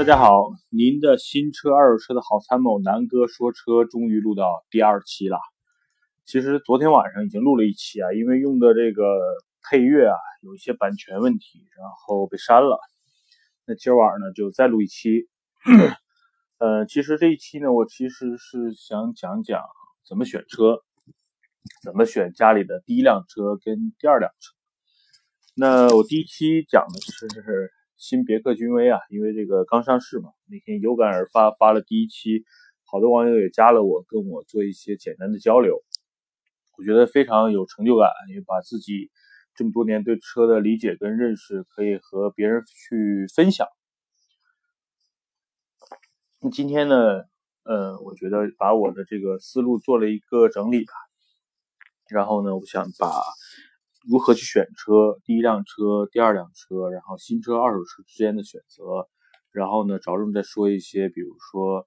大家好，您的新车、二手车的好参谋南哥说车终于录到第二期了。其实昨天晚上已经录了一期啊，因为用的这个配乐啊有一些版权问题，然后被删了。那今儿晚上呢就再录一期。呃，其实这一期呢，我其实是想讲讲怎么选车，怎么选家里的第一辆车跟第二辆车。那我第一期讲的是新别克君威啊，因为这个刚上市嘛，那天有感而发发了第一期，好多网友也加了我，跟我做一些简单的交流，我觉得非常有成就感，也把自己这么多年对车的理解跟认识可以和别人去分享。那今天呢，呃，我觉得把我的这个思路做了一个整理吧，然后呢，我想把如何去选车，第一辆车、第二辆车，然后新车、二手车之间的选择，然后呢，着重再说一些，比如说，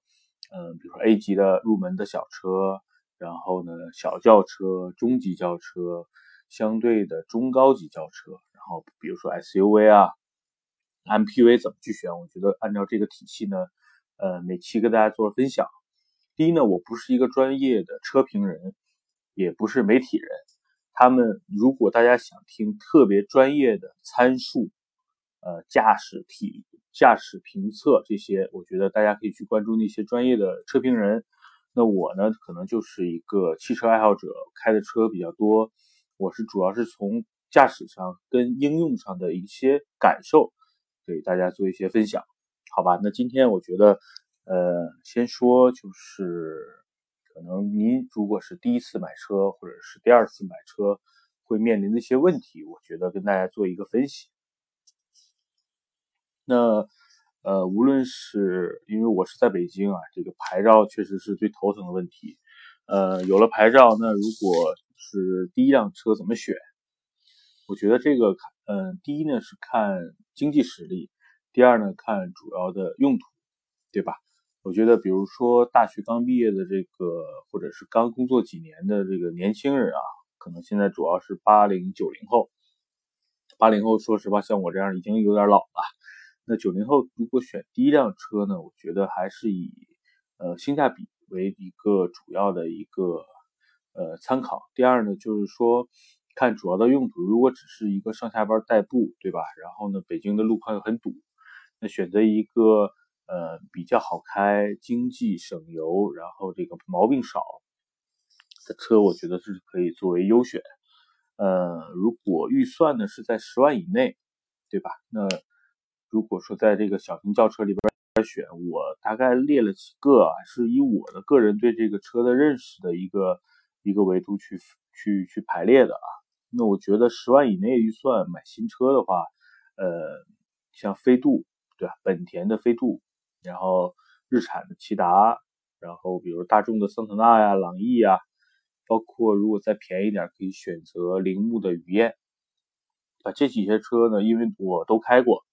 嗯、比如说 A 级的入门的小车，然后呢，小轿车、中级轿车，相对的中高级轿车，然后比如说 SUV 啊、MPV 怎么去选？我觉得按照这个体系呢，呃，每期跟大家做分享。第一呢，我不是一个专业的车评人，也不是媒体人。他们如果大家想听特别专业的参数，呃，驾驶体、驾驶评测这些，我觉得大家可以去关注那些专业的车评人。那我呢，可能就是一个汽车爱好者，开的车比较多。我是主要是从驾驶上跟应用上的一些感受，给大家做一些分享，好吧？那今天我觉得，呃，先说就是。可能您如果是第一次买车，或者是第二次买车，会面临的一些问题，我觉得跟大家做一个分析。那呃，无论是因为我是在北京啊，这个牌照确实是最头疼的问题。呃，有了牌照，那如果是第一辆车怎么选？我觉得这个看，嗯，第一呢是看经济实力，第二呢看主要的用途，对吧？我觉得，比如说大学刚毕业的这个，或者是刚工作几年的这个年轻人啊，可能现在主要是八零九零后。八零后，说实话，像我这样已经有点老了。那九零后如果选第一辆车呢，我觉得还是以呃性价比为一个主要的一个呃参考。第二呢，就是说看主要的用途。如果只是一个上下班代步，对吧？然后呢，北京的路况又很堵，那选择一个。呃，比较好开、经济、省油，然后这个毛病少的车，我觉得是可以作为优选。呃，如果预算呢是在十万以内，对吧？那如果说在这个小型轿车里边选，我大概列了几个啊，是以我的个人对这个车的认识的一个一个维度去去去排列的啊。那我觉得十万以内预算买新车的话，呃，像飞度，对吧？本田的飞度。然后日产的骐达，然后比如大众的桑塔纳呀、朗逸呀，包括如果再便宜点，可以选择铃木的雨燕。啊，这几些车呢，因为我都开过，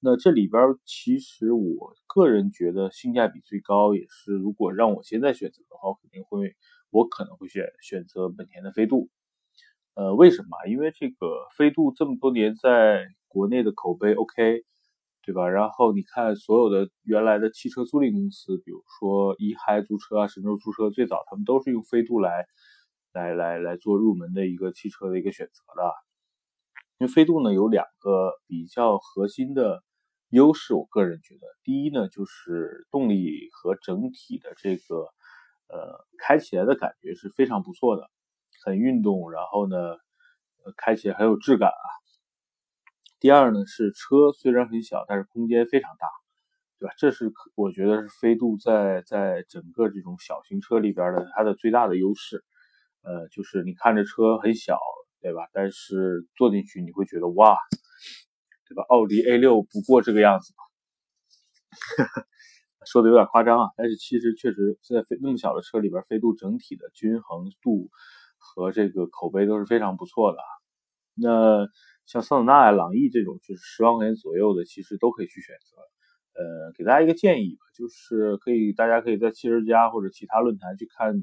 那这里边其实我个人觉得性价比最高，也是如果让我现在选择的话，我肯定会，我可能会选选择本田的飞度。呃，为什么？因为这个飞度这么多年在国内的口碑 OK。对吧？然后你看，所有的原来的汽车租赁公司，比如说一嗨租车啊、神州租车，最早他们都是用飞度来，来来来做入门的一个汽车的一个选择的。因为飞度呢有两个比较核心的优势，我个人觉得，第一呢就是动力和整体的这个呃开起来的感觉是非常不错的，很运动，然后呢开起来很有质感啊。第二呢是车虽然很小，但是空间非常大，对吧？这是我觉得是飞度在在整个这种小型车里边的它的最大的优势。呃，就是你看着车很小，对吧？但是坐进去你会觉得哇，对吧？奥迪 A6 不过这个样子吧？说的有点夸张啊，但是其实确实在飞那么小的车里边，飞度整体的均衡度和这个口碑都是非常不错的。那像桑塔纳、朗逸这种就是十万块钱左右的，其实都可以去选择。呃，给大家一个建议吧，就是可以大家可以在汽车之家或者其他论坛去看，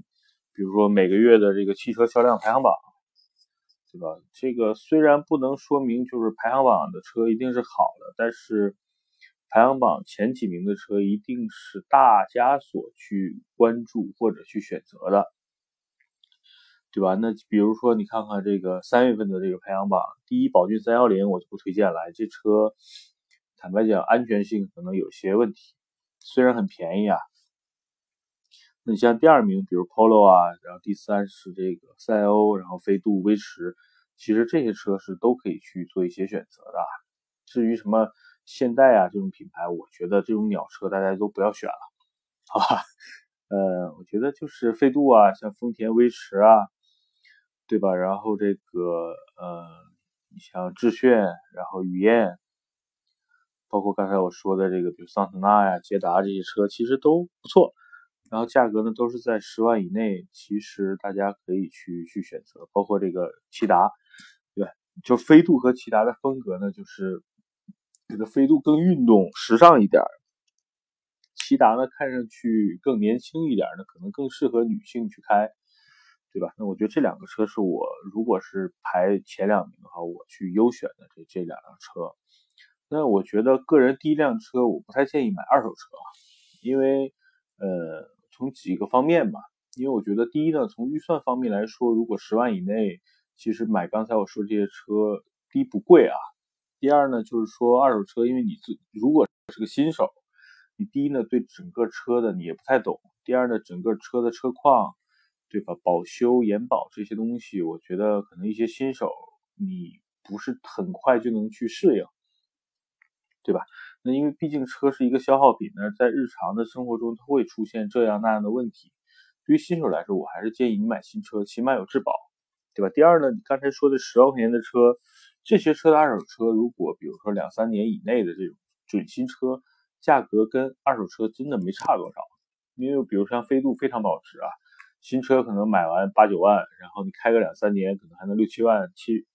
比如说每个月的这个汽车销量排行榜，对吧？这个虽然不能说明就是排行榜的车一定是好的，但是排行榜前几名的车一定是大家所去关注或者去选择的。对吧？那比如说，你看看这个三月份的这个排行榜，第一宝骏三幺零我就不推荐了，这车坦白讲安全性可能有些问题，虽然很便宜啊。那你像第二名，比如 Polo 啊，然后第三是这个赛欧，然后飞度、威驰，其实这些车是都可以去做一些选择的。至于什么现代啊这种品牌，我觉得这种鸟车大家都不要选了，好吧？呃，我觉得就是飞度啊，像丰田威驰啊。对吧？然后这个呃，你像致炫，然后雨燕，包括刚才我说的这个，比如桑塔纳呀、捷达这些车，其实都不错。然后价格呢都是在十万以内，其实大家可以去去选择。包括这个骐达，对？就飞度和骐达的风格呢，就是这个飞度更运动、时尚一点，骐达呢看上去更年轻一点呢，可能更适合女性去开。对吧？那我觉得这两个车是我如果是排前两名的话，我去优选的这这两辆车。那我觉得个人第一辆车我不太建议买二手车，因为呃从几个方面吧，因为我觉得第一呢，从预算方面来说，如果十万以内，其实买刚才我说这些车，第一不贵啊，第二呢就是说二手车，因为你自如果是个新手，你第一呢对整个车的你也不太懂，第二呢整个车的车况。对吧？保修、延保这些东西，我觉得可能一些新手你不是很快就能去适应，对吧？那因为毕竟车是一个消耗品呢，在日常的生活中它会出现这样那样的问题。对于新手来说，我还是建议你买新车，起码有质保，对吧？第二呢，你刚才说的十万块钱的车，这些车的二手车，如果比如说两三年以内的这种准新车，价格跟二手车真的没差多少。因为比如像飞度非常保值啊。新车可能买完八九万，然后你开个两三年，可能还能六七万七，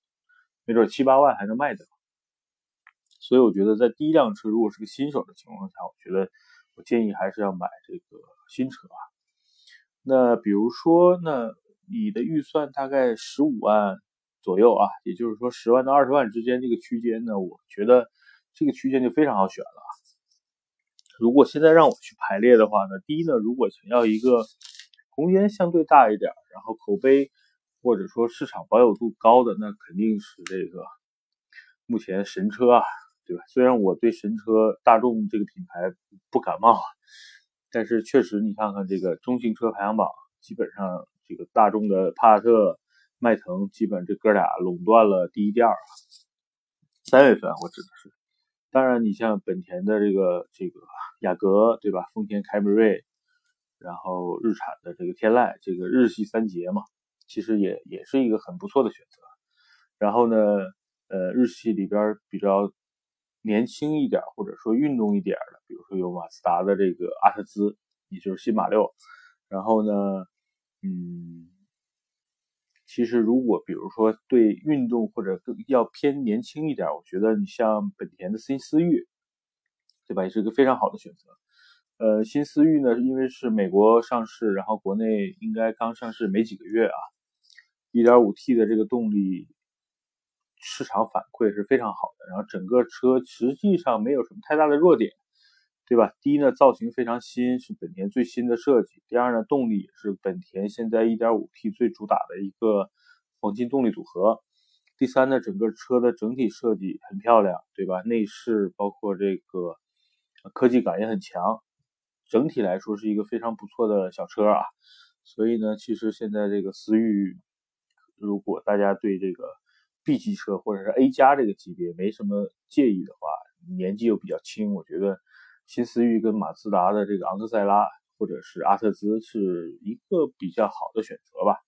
没准七八万还能卖掉。所以我觉得在第一辆车如果是个新手的情况下，我觉得我建议还是要买这个新车啊。那比如说，那你的预算大概十五万左右啊，也就是说十万到二十万之间这个区间呢，我觉得这个区间就非常好选了。如果现在让我去排列的话呢，第一呢，如果想要一个空间相对大一点，然后口碑或者说市场保有度高的，那肯定是这个目前神车啊，对吧？虽然我对神车大众这个品牌不感冒，但是确实你看看这个中型车排行榜，基本上这个大众的帕萨特、迈腾，基本这哥俩垄断了第一、第二。三月份我指的是，当然你像本田的这个这个雅阁，对吧？丰田凯美瑞。然后日产的这个天籁，这个日系三杰嘛，其实也也是一个很不错的选择。然后呢，呃，日系里边比较年轻一点或者说运动一点的，比如说有马自达的这个阿特兹，也就是新马六。然后呢，嗯，其实如果比如说对运动或者更要偏年轻一点，我觉得你像本田的新思域，对吧，也是一个非常好的选择。呃，新思域呢，因为是美国上市，然后国内应该刚上市没几个月啊，1.5T 的这个动力市场反馈是非常好的，然后整个车实际上没有什么太大的弱点，对吧？第一呢，造型非常新，是本田最新的设计；第二呢，动力是本田现在 1.5T 最主打的一个黄金动力组合；第三呢，整个车的整体设计很漂亮，对吧？内饰包括这个科技感也很强。整体来说是一个非常不错的小车啊，所以呢，其实现在这个思域，如果大家对这个 B 级车或者是 A 加这个级别没什么介意的话，年纪又比较轻，我觉得新思域跟马自达的这个昂克赛拉或者是阿特兹是一个比较好的选择吧。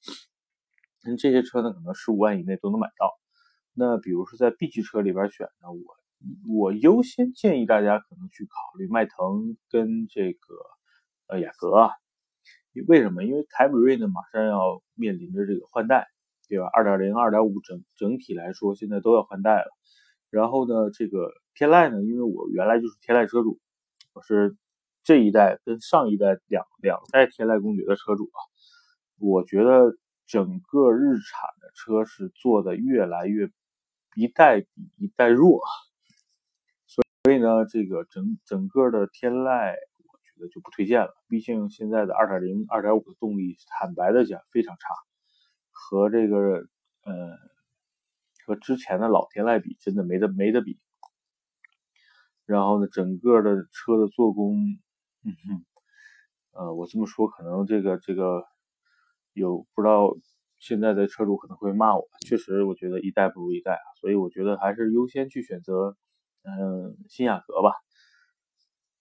那这些车呢，可能十五万以内都能买到。那比如说在 B 级车里边选呢，我。我优先建议大家可能去考虑迈腾跟这个呃雅阁啊，为什么？因为凯美瑞呢马上要面临着这个换代，对吧？二点零、二点五整整体来说现在都要换代了。然后呢，这个天籁呢，因为我原来就是天籁车主，我是这一代跟上一代两两代天籁公爵的车主啊，我觉得整个日产的车是做的越来越一代比一代弱，所以呢，这个整整个的天籁，我觉得就不推荐了。毕竟现在的二点零、二点五的动力，坦白的讲非常差，和这个呃和之前的老天籁比，真的没得没得比。然后呢，整个的车的做工，嗯哼，呃，我这么说可能这个这个有不知道现在的车主可能会骂我，确实我觉得一代不如一代啊，所以我觉得还是优先去选择嗯新雅阁吧，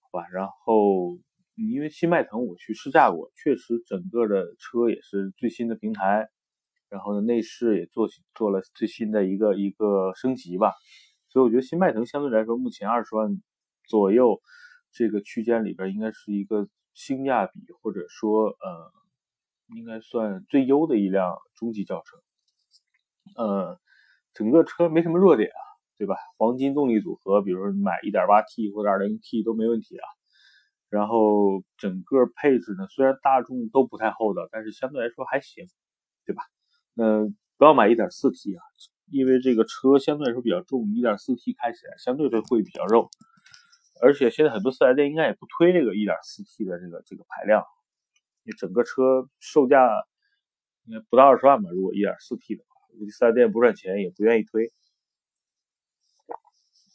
好吧。然后因为新迈腾我去试驾过，确实整个的车也是最新的平台，然后呢内饰也做做了最新的一个一个升级吧。所以我觉得新迈腾相对来说，目前二十万左右这个区间里边，应该是一个性价比或者说呃，应该算最优的一辆中级轿车。呃，整个车没什么弱点啊，对吧？黄金动力组合，比如买 1.8T 或者 2.0T 都没问题啊。然后整个配置呢，虽然大众都不太厚道，但是相对来说还行，对吧？那不要买 1.4T 啊。因为这个车相对来说比较重，1.4T 开起来相对的会比较肉，而且现在很多四 S 店应该也不推这个 1.4T 的这个这个排量，你整个车售价应该不到二十万吧？如果 1.4T 的话，估计四 S 店不赚钱也不愿意推。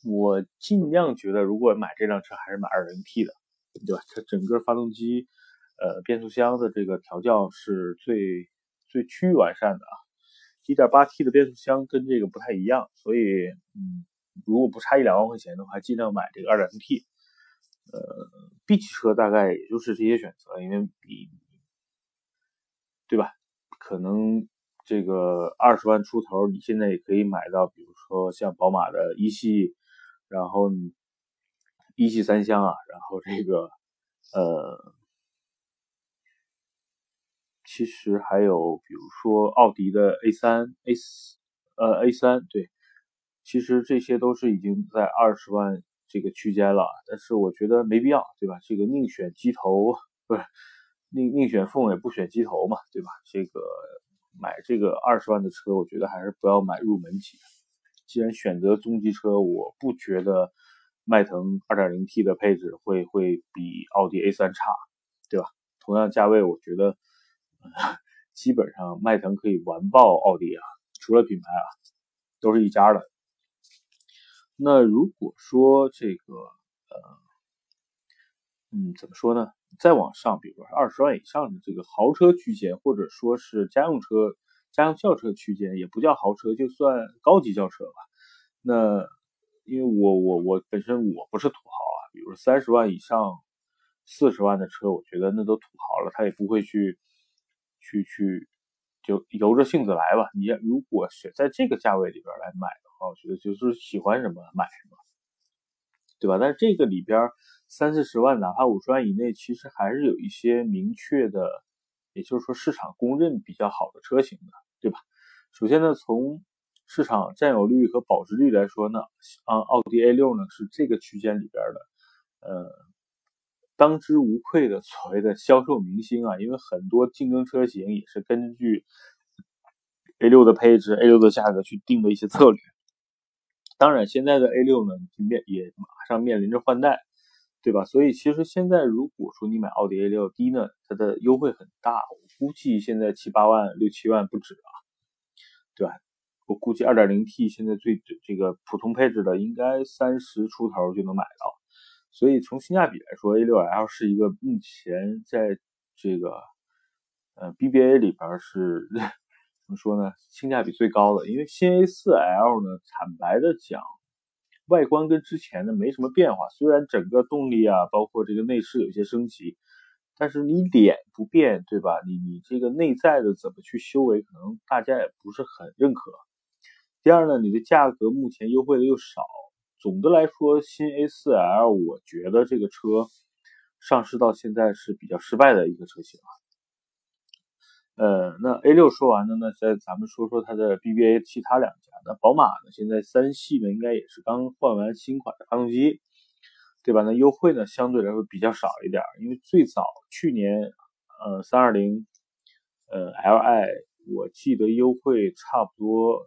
我尽量觉得，如果买这辆车还是买 2.0T 的，对吧？它整个发动机、呃变速箱的这个调教是最最趋于完善的啊。1.8T 的变速箱跟这个不太一样，所以，嗯，如果不差一两万块钱的话，尽量买这个 2.0T。呃，B 级车大概也就是这些选择，因为比，对吧？可能这个二十万出头，你现在也可以买到，比如说像宝马的一系，然后一系三厢啊，然后这个，呃。其实还有，比如说奥迪的 A 三、A 四，呃 A 三，对，其实这些都是已经在二十万这个区间了，但是我觉得没必要，对吧？这个宁选鸡头，不是宁宁选凤也不选鸡头嘛，对吧？这个买这个二十万的车，我觉得还是不要买入门级。既然选择中级车，我不觉得迈腾 2.0T 的配置会会比奥迪 A 三差，对吧？同样价位，我觉得。基本上迈腾可以完爆奥迪啊，除了品牌啊，都是一家的。那如果说这个呃，嗯，怎么说呢？再往上，比如说二十万以上的这个豪车区间，或者说是家用车、家用轿车区间，也不叫豪车，就算高级轿车吧。那因为我我我本身我不是土豪啊，比如三十万以上、四十万的车，我觉得那都土豪了，他也不会去。去去就由着性子来吧。你如果选在这个价位里边来买的话，我觉得就是喜欢什么买什么，对吧？但是这个里边三四十万，哪怕五十万以内，其实还是有一些明确的，也就是说市场公认比较好的车型的，对吧？首先呢，从市场占有率和保值率来说呢，啊，奥迪 A 六呢是这个区间里边的，呃。当之无愧的所谓的销售明星啊，因为很多竞争车型也是根据 A 六的配置、A 六的价格去定的一些策略。当然，现在的 A 六呢，面也马上面临着换代，对吧？所以其实现在如果说你买奥迪 A 六，第一呢，它的优惠很大，我估计现在七八万、六七万不止啊，对吧？我估计 2.0T 现在最这个普通配置的应该三十出头就能买到。所以从性价比来说，A6L 是一个目前在这个呃 BBA 里边是 怎么说呢？性价比最高的。因为新 A4L 呢，坦白的讲，外观跟之前的没什么变化，虽然整个动力啊，包括这个内饰有些升级，但是你脸不变，对吧？你你这个内在的怎么去修为，可能大家也不是很认可。第二呢，你的价格目前优惠的又少。总的来说，新 A4L 我觉得这个车上市到现在是比较失败的一个车型啊。呃，那 A6 说完了，呢再咱们说说它的 BBA 其他两家。那宝马呢，现在三系呢应该也是刚换完新款的发动机。对吧？那优惠呢相对来说比较少一点，因为最早去年，呃，三二零，呃，Li，我记得优惠差不多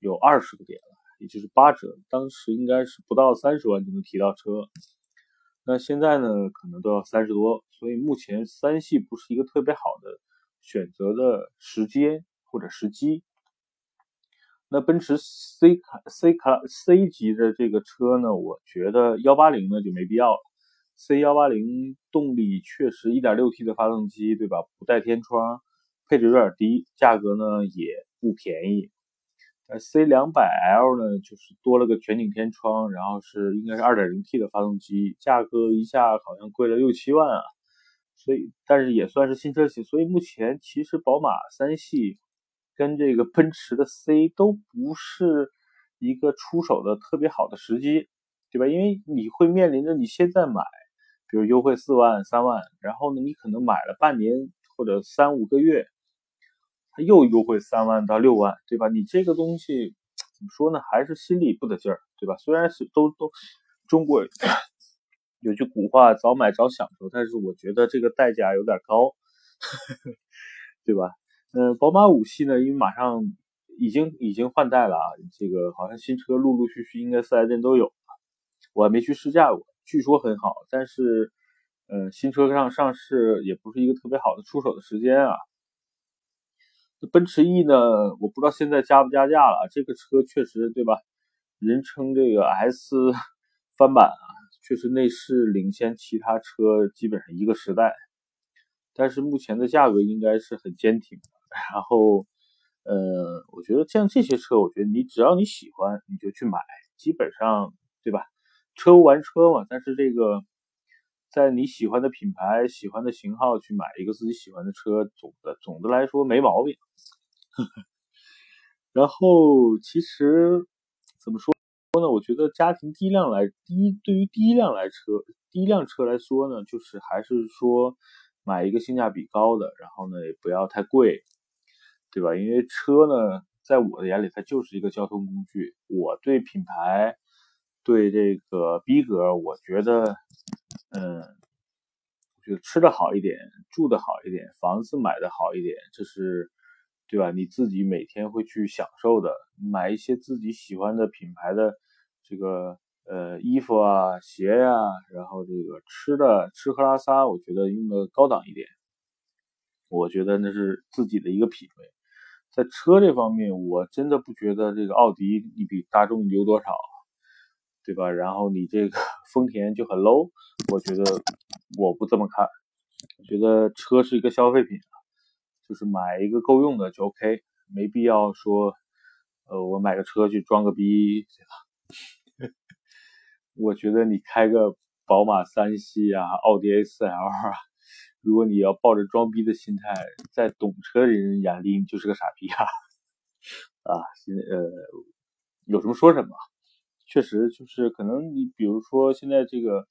有二十个点了，也就是八折，当时应该是不到三十万就能提到车。那现在呢，可能都要三十多，所以目前三系不是一个特别好的选择的时间或者时机。那奔驰 C 卡 C 卡 C 级的这个车呢，我觉得幺八零呢就没必要了。C 幺八零动力确实一点六 T 的发动机，对吧？不带天窗，配置有点低，价格呢也不便宜。呃，C 两百 L 呢，就是多了个全景天窗，然后是应该是二点零 T 的发动机，价格一下好像贵了六七万啊。所以，但是也算是新车型。所以目前其实宝马三系跟这个奔驰的 C 都不是一个出手的特别好的时机，对吧？因为你会面临着你现在买，比如优惠四万、三万，然后呢，你可能买了半年或者三五个月。它又优惠三万到六万，对吧？你这个东西怎么说呢？还是心里不得劲儿，对吧？虽然是都都中国有句古话“早买早享受”，但是我觉得这个代价有点高，对吧？嗯，宝马五系呢，因为马上已经已经换代了啊，这个好像新车陆陆续续应该四 S 店都有，我还没去试驾过，据说很好，但是嗯，新车上上市也不是一个特别好的出手的时间啊。奔驰 E 呢，我不知道现在加不加价了。这个车确实对吧？人称这个 S 翻版啊，确实内饰领先其他车基本上一个时代。但是目前的价格应该是很坚挺的。然后，呃，我觉得像这些车，我觉得你只要你喜欢，你就去买，基本上对吧？车无完车嘛。但是这个。在你喜欢的品牌、喜欢的型号去买一个自己喜欢的车，总的总的来说没毛病。然后其实怎么说呢？我觉得家庭第一辆来第一对于第一辆来车第一辆车来说呢，就是还是说买一个性价比高的，然后呢也不要太贵，对吧？因为车呢，在我的眼里它就是一个交通工具。我对品牌对这个逼格，我觉得。嗯，我觉得吃的好一点，住的好一点，房子买的好一点，这是对吧？你自己每天会去享受的，买一些自己喜欢的品牌的这个呃衣服啊、鞋呀，然后这个吃的吃喝拉撒，我觉得用的高档一点，我觉得那是自己的一个品味。在车这方面，我真的不觉得这个奥迪你比大众牛多少。对吧？然后你这个 丰田就很 low，我觉得我不这么看，我觉得车是一个消费品啊，就是买一个够用的就 OK，没必要说，呃，我买个车去装个逼，对吧？我觉得你开个宝马三系啊，奥迪 A4L 啊，如果你要抱着装逼的心态，在懂车的人眼里你就是个傻逼啊！啊，现呃，有什么说什么。确实，就是可能你比如说现在这个，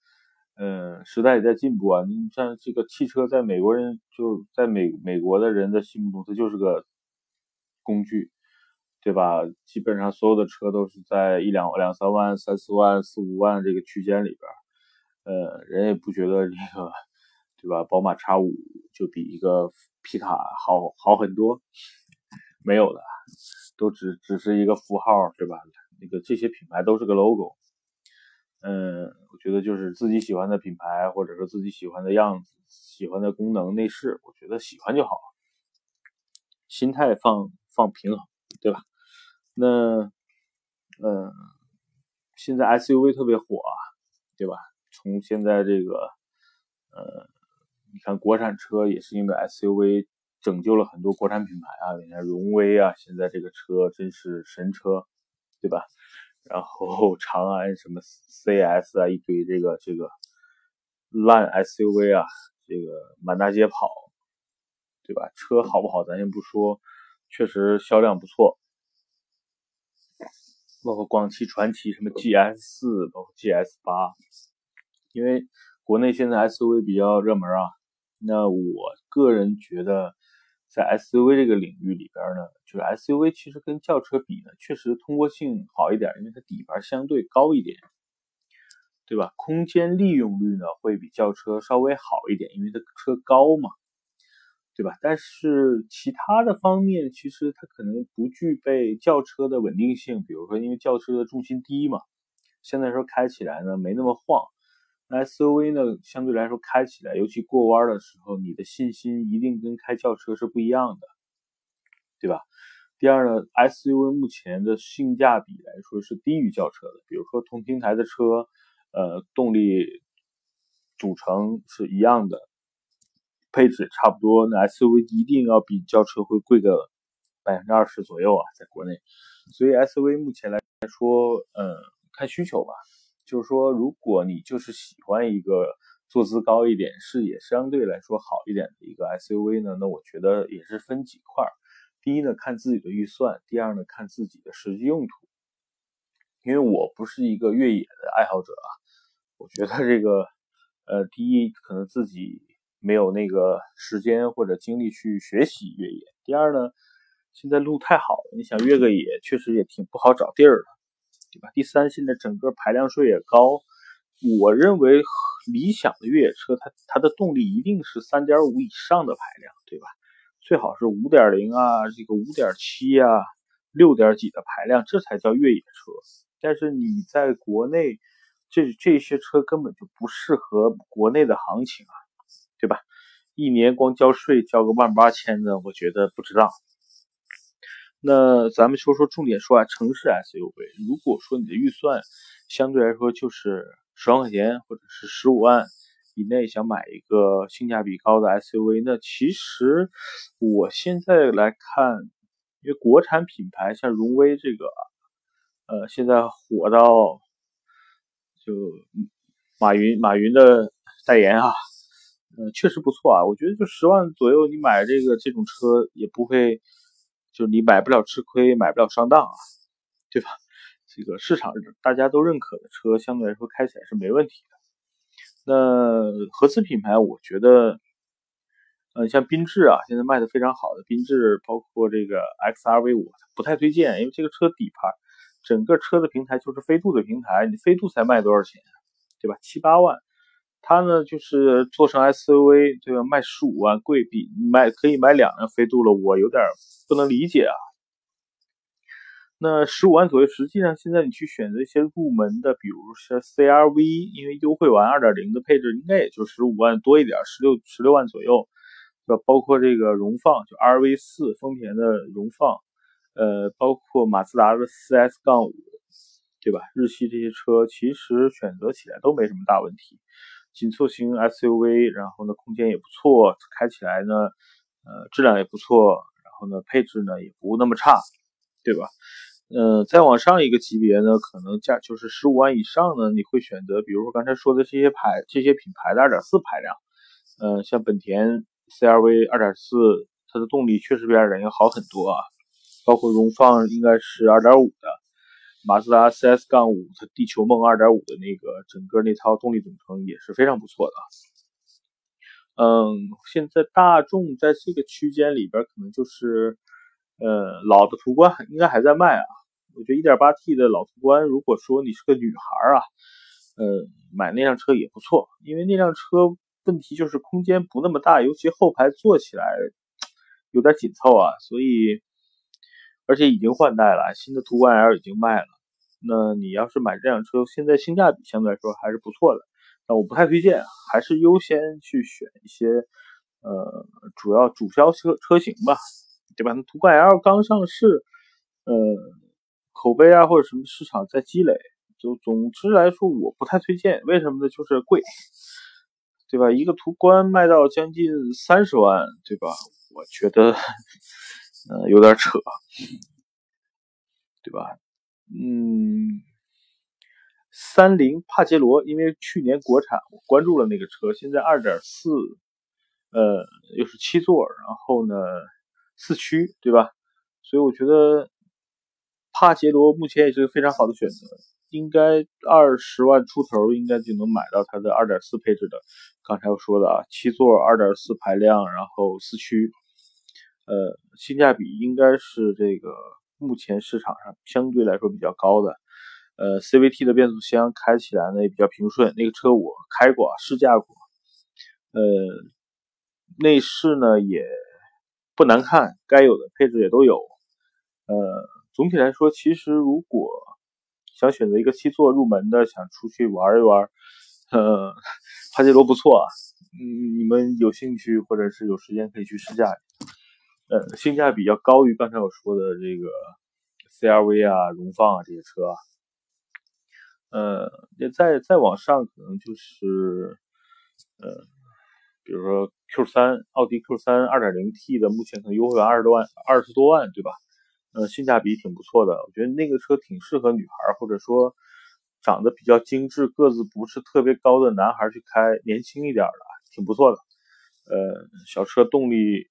呃，时代也在进步啊。你像这个汽车，在美国人就在美美国的人的心目中，它就是个工具，对吧？基本上所有的车都是在一两两三万、三四万、四五万这个区间里边，呃，人也不觉得这个，对吧？宝马叉五就比一个皮卡好好很多，没有的，都只只是一个符号，对吧？那个这些品牌都是个 logo，嗯，我觉得就是自己喜欢的品牌，或者说自己喜欢的样子、喜欢的功能、内饰，我觉得喜欢就好，心态放放平衡，对吧？那，嗯，现在 SUV 特别火啊，对吧？从现在这个，呃，你看国产车也是因为 SUV 拯救了很多国产品牌啊，你看荣威啊，现在这个车真是神车。对吧？然后 长安什么 CS 啊，一堆这个这个烂 SUV 啊，这个满大街跑，对吧？车好不好咱先不说，确实销量不错。包括广汽传祺什么 GS 四，包括 GS 八，因为国内现在 SUV 比较热门啊。那我个人觉得。在 SUV 这个领域里边呢，就是 SUV 其实跟轿车比呢，确实通过性好一点，因为它底盘相对高一点。对吧？空间利用率呢会比轿车稍微好一点，因为它车高嘛，对吧？但是其他的方面其实它可能不具备轿车的稳定性，比如说因为轿车的重心低嘛，相对来说开起来呢没那么晃。那 SUV 呢相对来说开起来，尤其过弯的时候，你的信心一定跟开轿车是不一样的，对吧？第二呢，SUV 目前的性价比来说是低于轿车的，比如说同平台的车，呃，动力组成是一样的，配置差不多，那 SUV 一定要比轿车会贵个百分之二十左右啊，在国内，所以 SUV 目前来说，嗯，看需求吧，就是说，如果你就是喜欢一个坐姿高一点、视野相对来说好一点的一个 SUV 呢，那我觉得也是分几块。第一呢，看自己的预算；第二呢，看自己的实际用途。因为我不是一个越野的爱好者啊，我觉得这个，呃，第一可能自己没有那个时间或者精力去学习越野；第二呢，现在路太好了，你想越个野确实也挺不好找地儿的，对吧？第三，现在整个排量税也高，我认为理想的越野车，它它的动力一定是三点五以上的排量，对吧？最好是五点零啊，这个五点七啊，六点几的排量，这才叫越野车。但是你在国内，这这些车根本就不适合国内的行情啊，对吧？一年光交税交个万八千的，我觉得不值当。那咱们说说重点说啊，城市 SUV，如果说你的预算相对来说就是十万块钱或者是十五万。以内想买一个性价比高的 SUV，那其实我现在来看，因为国产品牌像荣威这个，呃，现在火到就马云马云的代言啊，呃，确实不错啊。我觉得就十万左右，你买这个这种车也不会，就你买不了吃亏，买不了上当啊，对吧？这个市场大家都认可的车，相对来说开起来是没问题的。那合资品牌，我觉得，呃，像缤智啊，现在卖的非常好的缤智，包括这个 XRV 五，不太推荐，因为这个车底盘，整个车的平台就是飞度的平台，你飞度才卖多少钱，对吧？七八万，它呢就是做成 SUV，对吧？卖十五万，贵，比买可以买两辆飞度了，我有点不能理解啊。那十五万左右，实际上现在你去选择一些入门的，比如说 CRV，因为优惠完二点零的配置应该也就十五万多一点，十六十六万左右，对吧？包括这个荣放，就 RV 四，丰田的荣放，呃，包括马自达的 4S 杠五，对吧？日系这些车其实选择起来都没什么大问题，紧凑型 SUV，然后呢空间也不错，开起来呢，呃，质量也不错，然后呢配置呢也不那么差，对吧？呃，再往上一个级别呢，可能价就是十五万以上呢，你会选择，比如说刚才说的这些牌、这些品牌的二点四排量，呃，像本田 CRV 二点四，它的动力确实比二点零好很多啊。包括荣放应该是二点五的，马自达 CS 杠五，它地球梦二点五的那个整个那套动力总成也是非常不错的。嗯，现在大众在这个区间里边，可能就是呃老的途观应该还在卖啊。我觉得 1.8T 的老途观，如果说你是个女孩啊，呃，买那辆车也不错，因为那辆车问题就是空间不那么大，尤其后排坐起来 有点紧凑啊，所以而且已经换代了，新的途观 L 已经卖了。那你要是买这辆车，现在性价比相对来说还是不错的，但我不太推荐，还是优先去选一些呃主要主销车车型吧，对吧？那途观 L 刚上市，呃。口碑啊，或者什么市场在积累，就总之来说，我不太推荐。为什么呢？就是贵，对吧？一个途观卖到将近三十万，对吧？我觉得，呃，有点扯，对吧？嗯，三菱帕杰罗，因为去年国产，我关注了那个车，现在二点四，呃，又是七座，然后呢，四驱，对吧？所以我觉得。帕杰罗目前也是个非常好的选择，应该二十万出头应该就能买到它的二点四配置的。刚才我说的啊，七座二点四排量，然后四驱，呃，性价比应该是这个目前市场上相对来说比较高的。呃，CVT 的变速箱开起来呢也比较平顺。那个车我开过，试驾过，呃，内饰呢也不难看，该有的配置也都有。呃，总体来说，其实如果想选择一个七座入门的，想出去玩一玩，呃，帕杰罗不错啊。嗯，你们有兴趣或者是有时间可以去试驾。呃，性价比要高于刚才我说的这个 CRV 啊、荣放啊这些车。呃，再再往上可能就是，呃，比如说 Q3，奥迪 Q3 2.0T 的，目前可能优惠完二十多万，二十多万，对吧？呃，性价比挺不错的，我觉得那个车挺适合女孩，或者说长得比较精致、个子不是特别高的男孩去开，年轻一点的，挺不错的。呃，小车动力，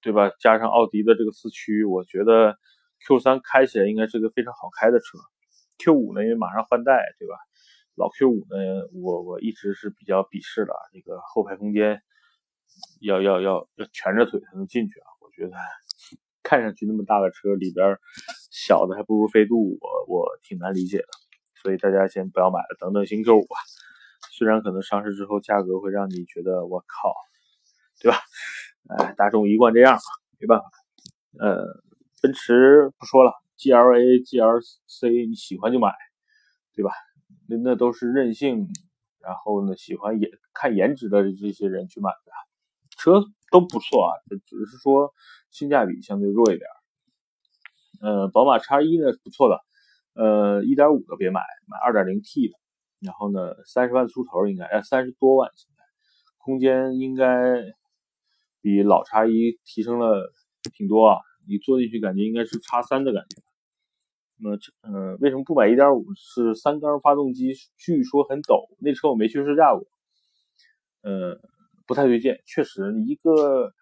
对吧？加上奥迪的这个四驱，我觉得 Q3 开起来应该是个非常好开的车。Q 五呢，因为马上换代，对吧？老 Q 五呢，我我一直是比较鄙视的，这个后排空间要要要要蜷着腿才能进去啊！我觉得看上去那么大的车里边小的还不如飞度，我我挺难理解的。所以大家先不要买了，等等新 Q 五吧。虽然可能上市之后价格会让你觉得我靠，对吧？哎，大众一贯这样，没办法。呃，奔驰不说了。GLA、GLC，你喜欢就买，对吧？那那都是任性，然后呢，喜欢颜看颜值的这些人去买的，车都不错啊，只是说性价比相对弱一点。呃，宝马叉一呢不错的，呃，1.5的别买，买 2.0T 的，然后呢，三十万出头应该，哎，三十多万现在，空间应该比老叉一提升了挺多啊，你坐进去感觉应该是叉三的感觉。那么，呃，为什么不买1.5？是三缸发动机，据说很抖。那车我没去试驾过，呃，不太推荐。确实，一个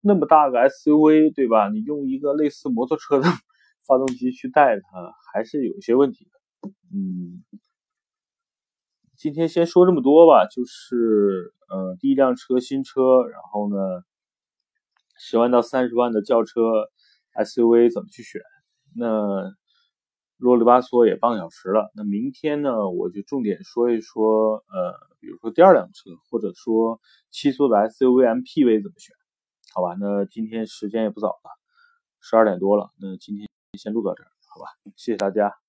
那么大个 SUV，对吧？你用一个类似摩托车的 发动机去带它，还是有一些问题的。嗯，今天先说这么多吧。就是，呃，第一辆车，新车，然后呢，十万到三十万的轿车 SUV 怎么去选？那。啰里吧嗦也半个小时了，那明天呢，我就重点说一说，呃，比如说第二辆车，或者说七座的 SUV MPV 怎么选，好吧？那今天时间也不早了，十二点多了，那今天先录到这儿，好吧？谢谢大家。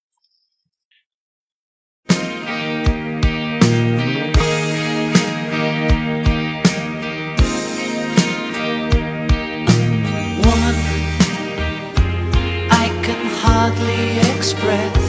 Express